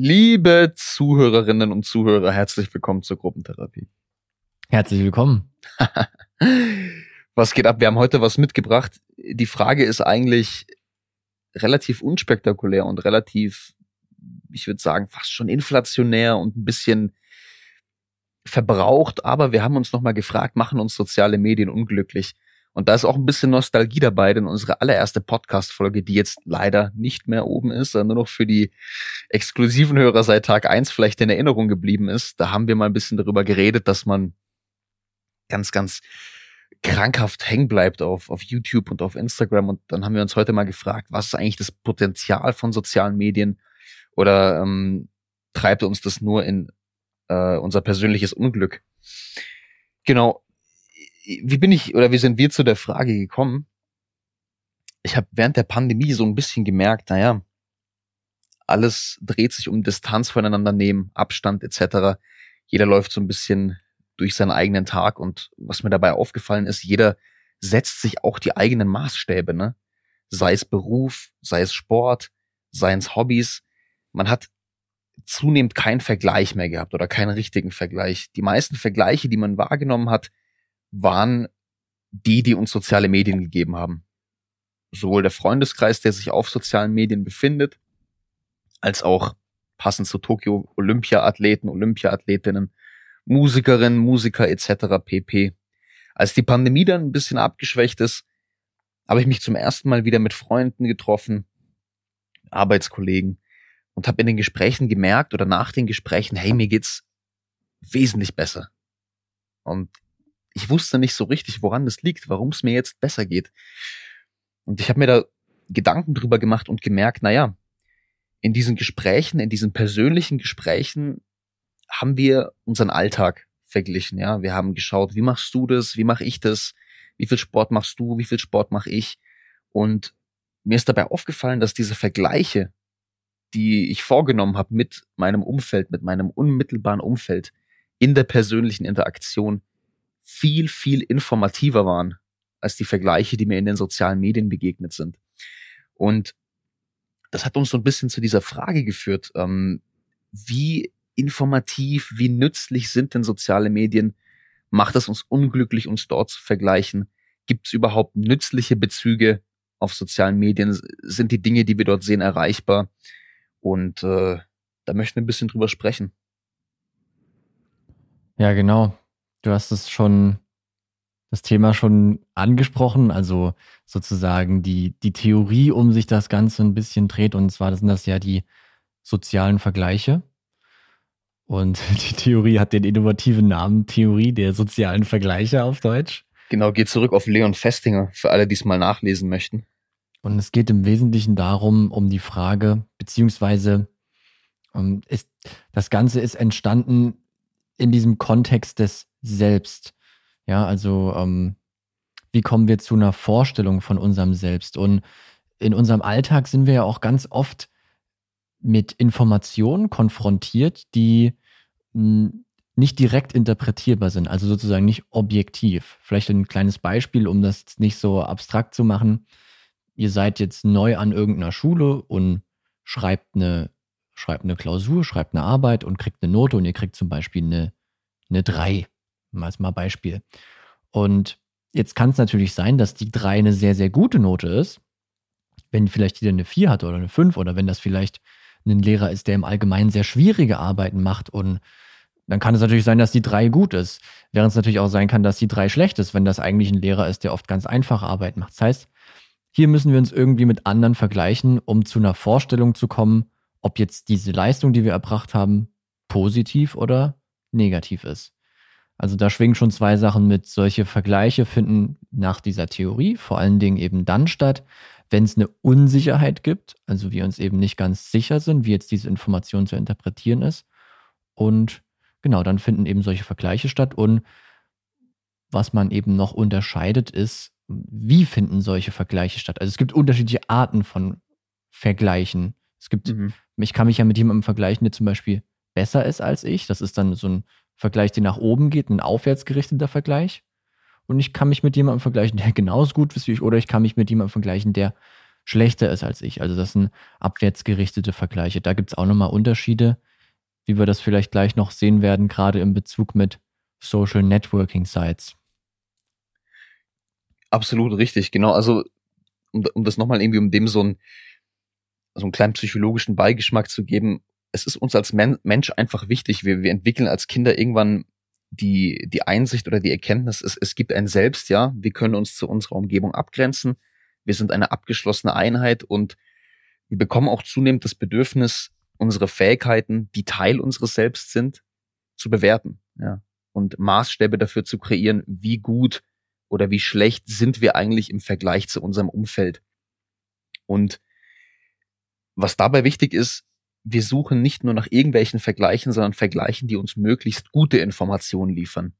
Liebe Zuhörerinnen und Zuhörer, herzlich willkommen zur Gruppentherapie. Herzlich willkommen. was geht ab? Wir haben heute was mitgebracht. Die Frage ist eigentlich relativ unspektakulär und relativ, ich würde sagen, fast schon inflationär und ein bisschen verbraucht, aber wir haben uns nochmal gefragt, machen uns soziale Medien unglücklich? Und da ist auch ein bisschen Nostalgie dabei, denn unsere allererste Podcast-Folge, die jetzt leider nicht mehr oben ist, sondern nur noch für die exklusiven Hörer seit Tag eins vielleicht in Erinnerung geblieben ist, da haben wir mal ein bisschen darüber geredet, dass man ganz, ganz krankhaft hängen bleibt auf, auf YouTube und auf Instagram. Und dann haben wir uns heute mal gefragt, was ist eigentlich das Potenzial von sozialen Medien? Oder ähm, treibt uns das nur in äh, unser persönliches Unglück? Genau, wie bin ich oder wie sind wir zu der Frage gekommen? Ich habe während der Pandemie so ein bisschen gemerkt, naja, alles dreht sich um Distanz voneinander nehmen, Abstand etc. Jeder läuft so ein bisschen durch seinen eigenen Tag und was mir dabei aufgefallen ist, jeder setzt sich auch die eigenen Maßstäbe, ne? Sei es Beruf, sei es Sport, seien es Hobbys. Man hat zunehmend keinen Vergleich mehr gehabt oder keinen richtigen Vergleich. Die meisten Vergleiche, die man wahrgenommen hat, waren die, die uns soziale Medien gegeben haben. Sowohl der Freundeskreis, der sich auf sozialen Medien befindet, als auch passend zu Tokio Olympia-Athleten, Olympia-Athletinnen, Musikerinnen, Musiker etc. pp. Als die Pandemie dann ein bisschen abgeschwächt ist, habe ich mich zum ersten Mal wieder mit Freunden getroffen, Arbeitskollegen und habe in den Gesprächen gemerkt oder nach den Gesprächen, hey, mir geht's wesentlich besser. Und ich wusste nicht so richtig, woran das liegt, warum es mir jetzt besser geht. Und ich habe mir da Gedanken drüber gemacht und gemerkt, naja, in diesen Gesprächen, in diesen persönlichen Gesprächen haben wir unseren Alltag verglichen. Ja, wir haben geschaut, wie machst du das, wie mache ich das, wie viel Sport machst du, wie viel Sport mache ich. Und mir ist dabei aufgefallen, dass diese Vergleiche, die ich vorgenommen habe mit meinem Umfeld, mit meinem unmittelbaren Umfeld in der persönlichen Interaktion, viel, viel informativer waren als die Vergleiche, die mir in den sozialen Medien begegnet sind. Und das hat uns so ein bisschen zu dieser Frage geführt, ähm, wie informativ, wie nützlich sind denn soziale Medien? Macht es uns unglücklich, uns dort zu vergleichen? Gibt es überhaupt nützliche Bezüge auf sozialen Medien? Sind die Dinge, die wir dort sehen, erreichbar? Und äh, da möchten wir ein bisschen drüber sprechen. Ja, genau. Du hast es schon, das Thema schon angesprochen, also sozusagen die, die Theorie, um sich das Ganze ein bisschen dreht. Und zwar sind das ja die sozialen Vergleiche. Und die Theorie hat den innovativen Namen Theorie der sozialen Vergleiche auf Deutsch. Genau, geht zurück auf Leon Festinger, für alle, die es mal nachlesen möchten. Und es geht im Wesentlichen darum, um die Frage, beziehungsweise um, ist, das Ganze ist entstanden in diesem Kontext des Selbst. Ja, also ähm, wie kommen wir zu einer Vorstellung von unserem Selbst? Und in unserem Alltag sind wir ja auch ganz oft mit Informationen konfrontiert, die nicht direkt interpretierbar sind, also sozusagen nicht objektiv. Vielleicht ein kleines Beispiel, um das nicht so abstrakt zu machen. Ihr seid jetzt neu an irgendeiner Schule und schreibt eine, schreibt eine Klausur, schreibt eine Arbeit und kriegt eine Note und ihr kriegt zum Beispiel eine, eine 3 als mal Beispiel. Und jetzt kann es natürlich sein, dass die 3 eine sehr, sehr gute Note ist. Wenn vielleicht jeder eine 4 hat oder eine 5 oder wenn das vielleicht ein Lehrer ist, der im Allgemeinen sehr schwierige Arbeiten macht und dann kann es natürlich sein, dass die 3 gut ist. Während es natürlich auch sein kann, dass die 3 schlecht ist, wenn das eigentlich ein Lehrer ist, der oft ganz einfache Arbeit macht. Das heißt, hier müssen wir uns irgendwie mit anderen vergleichen, um zu einer Vorstellung zu kommen, ob jetzt diese Leistung, die wir erbracht haben, positiv oder negativ ist. Also da schwingen schon zwei Sachen mit. Solche Vergleiche finden nach dieser Theorie vor allen Dingen eben dann statt, wenn es eine Unsicherheit gibt, also wir uns eben nicht ganz sicher sind, wie jetzt diese Information zu interpretieren ist. Und genau, dann finden eben solche Vergleiche statt. Und was man eben noch unterscheidet, ist, wie finden solche Vergleiche statt? Also es gibt unterschiedliche Arten von Vergleichen. Es gibt, mhm. ich kann mich ja mit jemandem vergleichen, der zum Beispiel besser ist als ich. Das ist dann so ein Vergleich, der nach oben geht, ein aufwärtsgerichteter Vergleich. Und ich kann mich mit jemandem vergleichen, der genauso gut ist wie ich, oder ich kann mich mit jemandem vergleichen, der schlechter ist als ich. Also das sind abwärtsgerichtete Vergleiche. Da gibt es auch nochmal Unterschiede, wie wir das vielleicht gleich noch sehen werden, gerade im Bezug mit Social Networking Sites. Absolut richtig, genau. Also um, um das nochmal irgendwie, um dem so, ein, so einen kleinen psychologischen Beigeschmack zu geben, es ist uns als Men Mensch einfach wichtig. Wir, wir entwickeln als Kinder irgendwann die, die Einsicht oder die Erkenntnis, es, es gibt ein Selbst, ja. Wir können uns zu unserer Umgebung abgrenzen. Wir sind eine abgeschlossene Einheit und wir bekommen auch zunehmend das Bedürfnis, unsere Fähigkeiten, die Teil unseres Selbst sind, zu bewerten, ja. Und Maßstäbe dafür zu kreieren, wie gut oder wie schlecht sind wir eigentlich im Vergleich zu unserem Umfeld. Und was dabei wichtig ist, wir suchen nicht nur nach irgendwelchen Vergleichen, sondern Vergleichen, die uns möglichst gute Informationen liefern.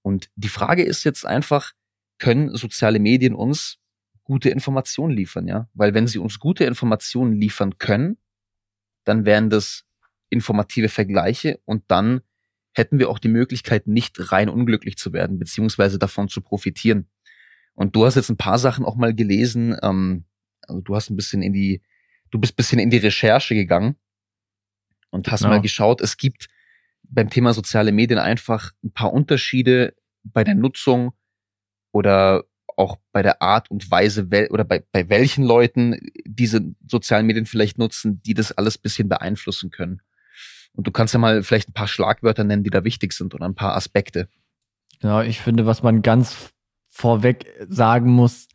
Und die Frage ist jetzt einfach, können soziale Medien uns gute Informationen liefern, ja? Weil wenn sie uns gute Informationen liefern können, dann wären das informative Vergleiche und dann hätten wir auch die Möglichkeit, nicht rein unglücklich zu werden, beziehungsweise davon zu profitieren. Und du hast jetzt ein paar Sachen auch mal gelesen, ähm, also du hast ein bisschen in die, du bist ein bisschen in die Recherche gegangen und hast genau. mal geschaut, es gibt beim Thema soziale Medien einfach ein paar Unterschiede bei der Nutzung oder auch bei der Art und Weise oder bei, bei welchen Leuten diese sozialen Medien vielleicht nutzen, die das alles bisschen beeinflussen können. Und du kannst ja mal vielleicht ein paar Schlagwörter nennen, die da wichtig sind oder ein paar Aspekte. Genau, ich finde, was man ganz vorweg sagen muss,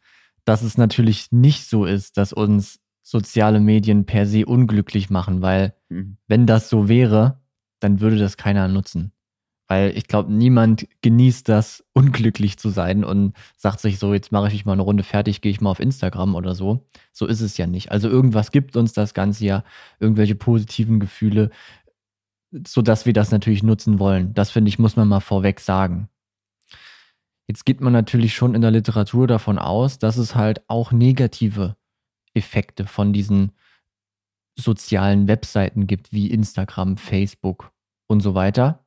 dass es natürlich nicht so ist, dass uns soziale Medien per se unglücklich machen, weil mhm. wenn das so wäre, dann würde das keiner nutzen. Weil ich glaube, niemand genießt das, unglücklich zu sein und sagt sich so, jetzt mache ich mich mal eine Runde fertig, gehe ich mal auf Instagram oder so. So ist es ja nicht. Also irgendwas gibt uns das Ganze ja, irgendwelche positiven Gefühle, so dass wir das natürlich nutzen wollen. Das finde ich, muss man mal vorweg sagen. Jetzt geht man natürlich schon in der Literatur davon aus, dass es halt auch negative Effekte von diesen sozialen Webseiten gibt, wie Instagram, Facebook und so weiter.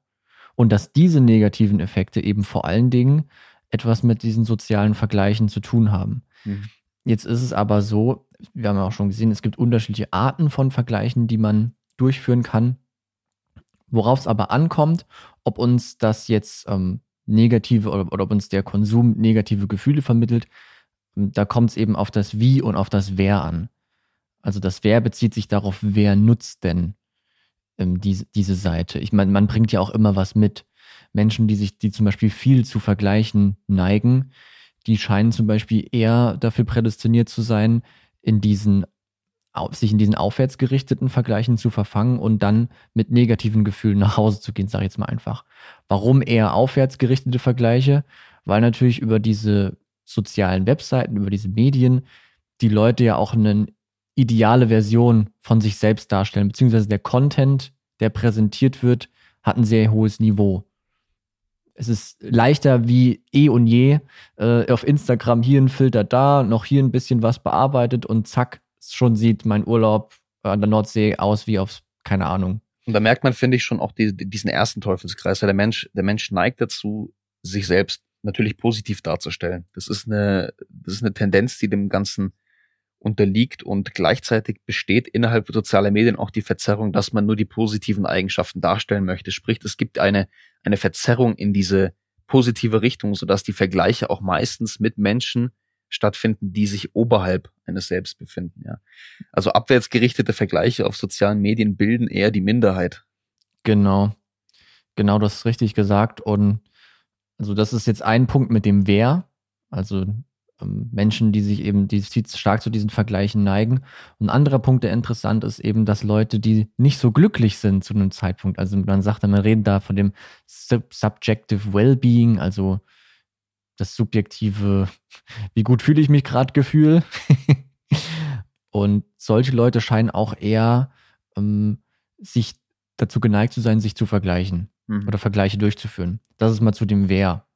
Und dass diese negativen Effekte eben vor allen Dingen etwas mit diesen sozialen Vergleichen zu tun haben. Mhm. Jetzt ist es aber so, wir haben ja auch schon gesehen, es gibt unterschiedliche Arten von Vergleichen, die man durchführen kann. Worauf es aber ankommt, ob uns das jetzt ähm, negative oder, oder ob uns der Konsum negative Gefühle vermittelt, da kommt es eben auf das Wie und auf das Wer an. Also das Wer bezieht sich darauf, wer nutzt denn ähm, diese, diese Seite. Ich meine, man bringt ja auch immer was mit. Menschen, die sich, die zum Beispiel viel zu vergleichen neigen, die scheinen zum Beispiel eher dafür prädestiniert zu sein, in diesen sich in diesen aufwärtsgerichteten Vergleichen zu verfangen und dann mit negativen Gefühlen nach Hause zu gehen, sage ich jetzt mal einfach. Warum eher aufwärtsgerichtete Vergleiche? Weil natürlich über diese sozialen Webseiten, über diese Medien die Leute ja auch eine ideale Version von sich selbst darstellen, beziehungsweise der Content, der präsentiert wird, hat ein sehr hohes Niveau. Es ist leichter wie eh und je äh, auf Instagram hier ein Filter da, noch hier ein bisschen was bearbeitet und zack, schon sieht mein Urlaub an der Nordsee aus wie auf, keine Ahnung. Und da merkt man, finde ich, schon auch die, diesen ersten Teufelskreis. Der Mensch, der Mensch neigt dazu, sich selbst natürlich positiv darzustellen. Das ist eine, das ist eine Tendenz, die dem Ganzen unterliegt und gleichzeitig besteht innerhalb sozialer Medien auch die Verzerrung, dass man nur die positiven Eigenschaften darstellen möchte. Sprich, es gibt eine, eine Verzerrung in diese positive Richtung, sodass die Vergleiche auch meistens mit Menschen stattfinden, die sich oberhalb eines Selbst befinden. Ja. Also abwärtsgerichtete Vergleiche auf sozialen Medien bilden eher die Minderheit. Genau. Genau, das ist richtig gesagt. Und also das ist jetzt ein Punkt mit dem Wer. Also ähm, Menschen, die sich eben, die stark zu diesen Vergleichen neigen. Ein anderer Punkt, der interessant ist, eben, dass Leute, die nicht so glücklich sind zu einem Zeitpunkt, also man sagt, man redet da von dem Sub Subjective Wellbeing, also das subjektive, wie gut fühle ich mich gerade Gefühl. und solche Leute scheinen auch eher ähm, sich dazu geneigt zu sein, sich zu vergleichen mhm. oder Vergleiche durchzuführen. Das ist mal zu dem Wer.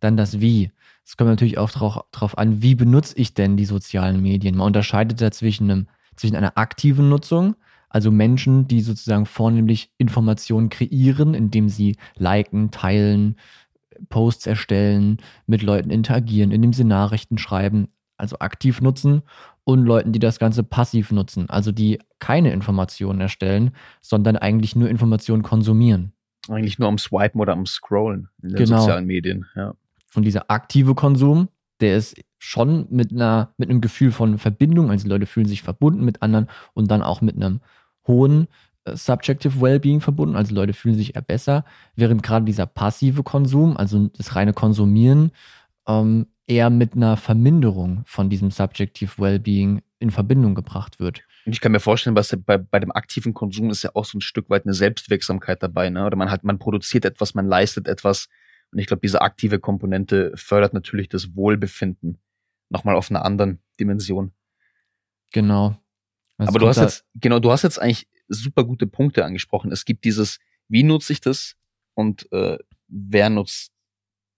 Dann das Wie. Es kommt natürlich auch darauf an, wie benutze ich denn die sozialen Medien. Man unterscheidet da zwischen, einem, zwischen einer aktiven Nutzung, also Menschen, die sozusagen vornehmlich Informationen kreieren, indem sie liken, teilen, Posts erstellen, mit Leuten interagieren, indem sie Nachrichten schreiben, also aktiv nutzen und Leuten, die das Ganze passiv nutzen, also die keine Informationen erstellen, sondern eigentlich nur Informationen konsumieren. Eigentlich nur am Swipen oder am Scrollen in den Genau. sozialen Medien. Ja. Und dieser aktive Konsum, der ist schon mit einer, mit einem Gefühl von Verbindung, also Leute fühlen sich verbunden mit anderen und dann auch mit einem hohen äh, Subjective Wellbeing verbunden, also Leute fühlen sich eher besser, während gerade dieser passive Konsum, also das reine Konsumieren, ähm, eher mit einer Verminderung von diesem Subjective Wellbeing in Verbindung gebracht wird. Und ich kann mir vorstellen, was bei, bei dem aktiven Konsum ist ja auch so ein Stück weit eine Selbstwirksamkeit dabei, ne? Oder man hat, man produziert etwas, man leistet etwas. Und ich glaube, diese aktive Komponente fördert natürlich das Wohlbefinden nochmal auf einer anderen Dimension. Genau. Also Aber du hast da- jetzt, genau, du hast jetzt eigentlich super gute Punkte angesprochen. Es gibt dieses, wie nutze ich das und äh, wer nutzt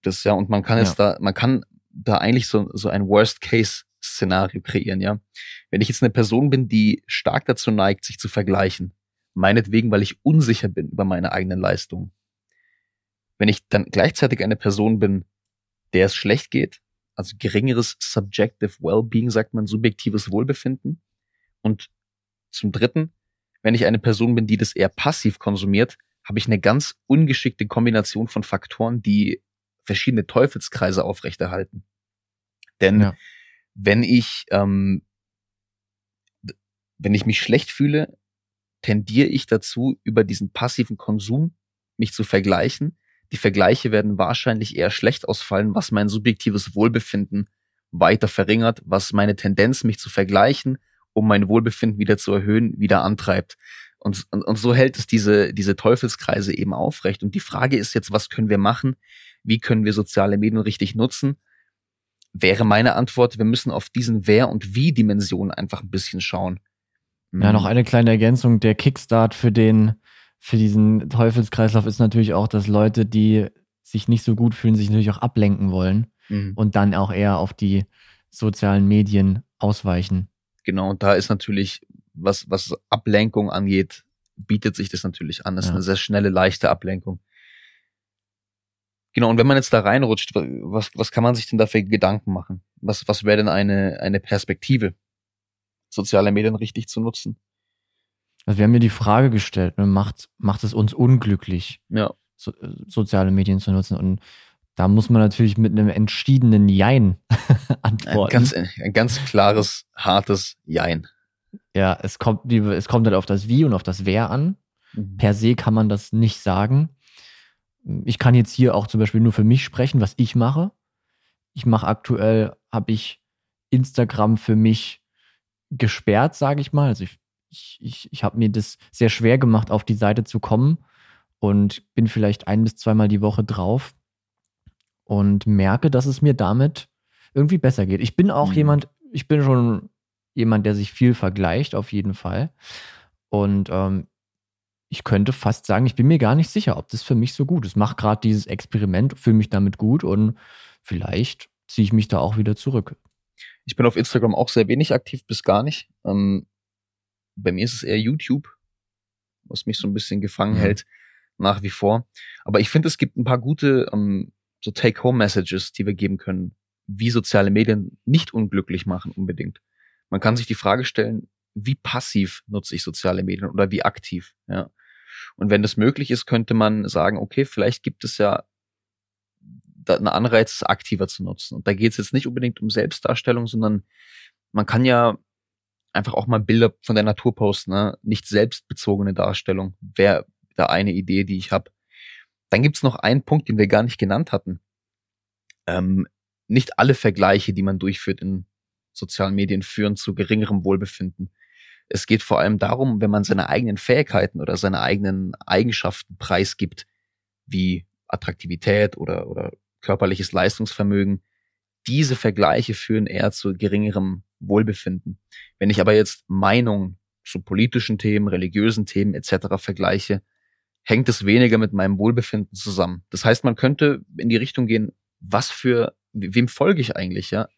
das, ja. Und man kann jetzt da, man kann da eigentlich so, so ein Worst-Case-Szenario kreieren, ja. Wenn ich jetzt eine Person bin, die stark dazu neigt, sich zu vergleichen, meinetwegen, weil ich unsicher bin über meine eigenen Leistungen. Wenn ich dann gleichzeitig eine Person bin, der es schlecht geht, also geringeres subjective Wellbeing, sagt man, subjektives Wohlbefinden. Und zum Dritten, wenn ich eine Person bin, die das eher passiv konsumiert, habe ich eine ganz ungeschickte Kombination von Faktoren, die verschiedene Teufelskreise aufrechterhalten. Denn Ja. Wenn ich ähm, wenn ich mich schlecht fühle, tendiere ich dazu, über diesen passiven Konsum mich zu vergleichen. Die Vergleiche werden wahrscheinlich eher schlecht ausfallen, was mein subjektives Wohlbefinden weiter verringert, was meine Tendenz, mich zu vergleichen, um mein Wohlbefinden wieder zu erhöhen, wieder antreibt. Und, und, und so hält es diese, diese Teufelskreise eben aufrecht. Und die Frage ist jetzt, was können wir machen? Wie können wir soziale Medien richtig nutzen? Wäre meine Antwort, wir müssen auf diesen Wer- und Wie-Dimension einfach ein bisschen schauen. Ja, noch eine kleine Ergänzung. Der Kickstart für den, für diesen Teufelskreislauf ist natürlich auch, dass Leute, die sich nicht so gut fühlen, sich natürlich auch ablenken wollen Mhm. und dann auch eher auf die sozialen Medien ausweichen. Genau, und da ist natürlich, was, was Ablenkung angeht, bietet sich das natürlich an. Das ist Ja. eine sehr schnelle, leichte Ablenkung. Genau, und wenn man jetzt da reinrutscht, wa- was, was kann man sich denn dafür Gedanken machen? Was, was wäre denn eine, eine Perspektive, soziale Medien richtig zu nutzen? Also wir haben mir die Frage gestellt, ne, macht, macht es uns unglücklich, Ja, so, äh, soziale Medien zu nutzen? Und da muss man natürlich mit einem entschiedenen Jein ein antworten. ganz, ein ganz klares, hartes Jein. ja, es kommt, es kommt halt auf das Wie und auf das Wer an. Mhm. per se kann man das nicht sagen. Ich kann jetzt hier auch zum Beispiel nur für mich sprechen, was ich mache. Ich mache aktuell, habe ich Instagram für mich gesperrt, sage ich mal. Also ich, ich, ich, ich habe mir das sehr schwer gemacht, auf die Seite zu kommen und bin vielleicht ein bis zweimal die Woche drauf und merke, dass es mir damit irgendwie besser geht. Ich bin auch Mhm. jemand, ich bin schon jemand, der sich viel vergleicht, auf jeden Fall. Und ähm, ich könnte fast sagen, ich bin mir gar nicht sicher, ob das für mich so gut ist. Mach gerade dieses Experiment, fühle mich damit gut und vielleicht ziehe ich mich da auch wieder zurück. Ich bin auf Instagram auch sehr wenig aktiv, bis gar nicht. Ähm, bei mir ist es eher YouTube, was mich so ein bisschen gefangen Mhm. hält, nach wie vor. Aber ich finde, es gibt ein paar gute ähm, so Take-Home-Messages, die wir geben können, wie soziale Medien nicht unglücklich machen unbedingt. Man kann sich die Frage stellen, wie passiv nutze ich soziale Medien oder wie aktiv, ja. Und wenn das möglich ist, könnte man sagen, okay, vielleicht gibt es ja einen Anreiz, es aktiver zu nutzen. Und da geht es jetzt nicht unbedingt um Selbstdarstellung, sondern man kann ja einfach auch mal Bilder von der Natur posten, ne? nicht selbstbezogene Darstellung. Wäre da eine Idee, die ich habe. Dann gibt's noch einen Punkt, den wir gar nicht genannt hatten. Ähm, nicht alle Vergleiche, die man durchführt in sozialen Medien, führen zu geringerem Wohlbefinden. Es geht vor allem darum, wenn man seine eigenen Fähigkeiten oder seine eigenen Eigenschaften preisgibt, wie Attraktivität oder, oder körperliches Leistungsvermögen, diese Vergleiche führen eher zu geringerem Wohlbefinden. Wenn ich aber jetzt Meinungen zu politischen Themen, religiösen Themen etc. vergleiche, hängt es weniger mit meinem Wohlbefinden zusammen. Das heißt, man könnte in die Richtung gehen, was für, wem folge ich eigentlich, ja?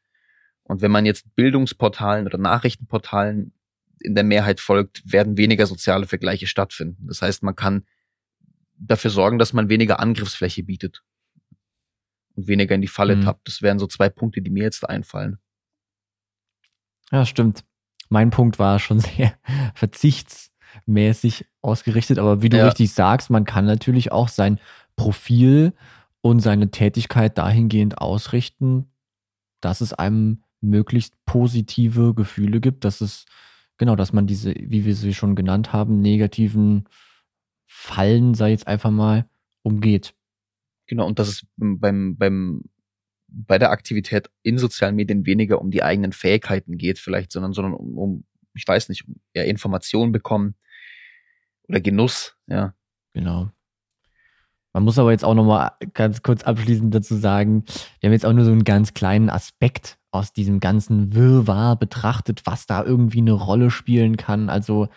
Und wenn man jetzt Bildungsportalen oder Nachrichtenportalen in der Mehrheit folgt, werden weniger soziale Vergleiche stattfinden. Das heißt, man kann dafür sorgen, dass man weniger Angriffsfläche bietet und weniger in die Falle Mhm. tappt. Das wären so zwei Punkte, die mir jetzt einfallen. Ja, stimmt. Mein Punkt war schon sehr verzichtsmäßig ausgerichtet, aber wie du Ja. richtig sagst, man kann natürlich auch sein Profil und seine Tätigkeit dahingehend ausrichten, dass es einem möglichst positive Gefühle gibt, dass es, genau, dass man diese, wie wir sie schon genannt haben, negativen Fallen, sei jetzt einfach mal, umgeht. Genau, und dass es beim, beim, bei der Aktivität in sozialen Medien weniger um die eigenen Fähigkeiten geht, vielleicht, sondern, sondern um, um ich weiß nicht, um eher Informationen bekommen oder Genuss, ja. Genau. Man muss aber jetzt auch noch mal ganz kurz abschließend dazu sagen, wir haben jetzt auch nur so einen ganz kleinen Aspekt aus diesem ganzen Wirrwarr betrachtet, was da irgendwie eine Rolle spielen kann. Also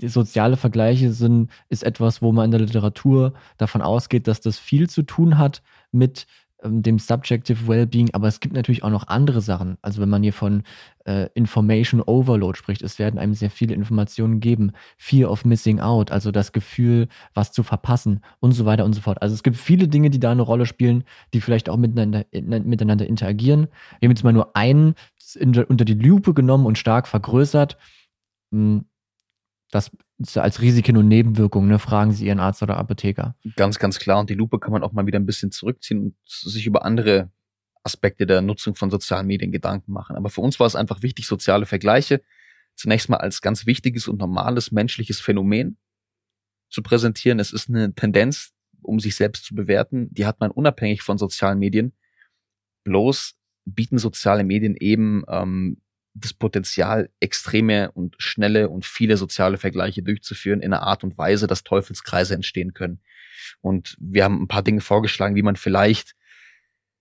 soziale Vergleiche sind, ist etwas, wo man in der Literatur davon ausgeht, dass das viel zu tun hat mit dem Subjective Wellbeing, aber es gibt natürlich auch noch andere Sachen. Also wenn man hier von äh, Information Overload spricht, es werden einem sehr viele Informationen geben. Fear of Missing Out, also das Gefühl, was zu verpassen und so weiter und so fort. Also es gibt viele Dinge, die da eine Rolle spielen, die vielleicht auch miteinander, in, miteinander interagieren. Wir haben jetzt mal nur einen in, unter die Lupe genommen und stark vergrößert. Hm, Das als Risiken und Nebenwirkungen, ne? fragen Sie Ihren Arzt oder Apotheker. Ganz, ganz klar. Und die Lupe kann man auch mal wieder ein bisschen zurückziehen und sich über andere Aspekte der Nutzung von sozialen Medien Gedanken machen. Aber für uns war es einfach wichtig, soziale Vergleiche zunächst mal als ganz wichtiges und normales menschliches Phänomen zu präsentieren. Es ist eine Tendenz, um sich selbst zu bewerten, die hat man unabhängig von sozialen Medien. Bloß bieten soziale Medien eben ähm, das Potenzial, extreme und schnelle und viele soziale Vergleiche durchzuführen in einer Art und Weise, dass Teufelskreise entstehen können. Und wir haben ein paar Dinge vorgeschlagen, wie man vielleicht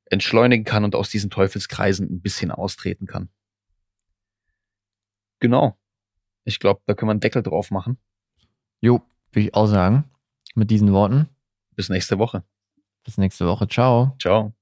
entschleunigen kann und aus diesen Teufelskreisen ein bisschen austreten kann. Genau. Ich glaube, da können wir einen Deckel drauf machen. Jo, würde ich auch sagen. Mit diesen Worten. Bis nächste Woche. Bis nächste Woche. Ciao. Ciao.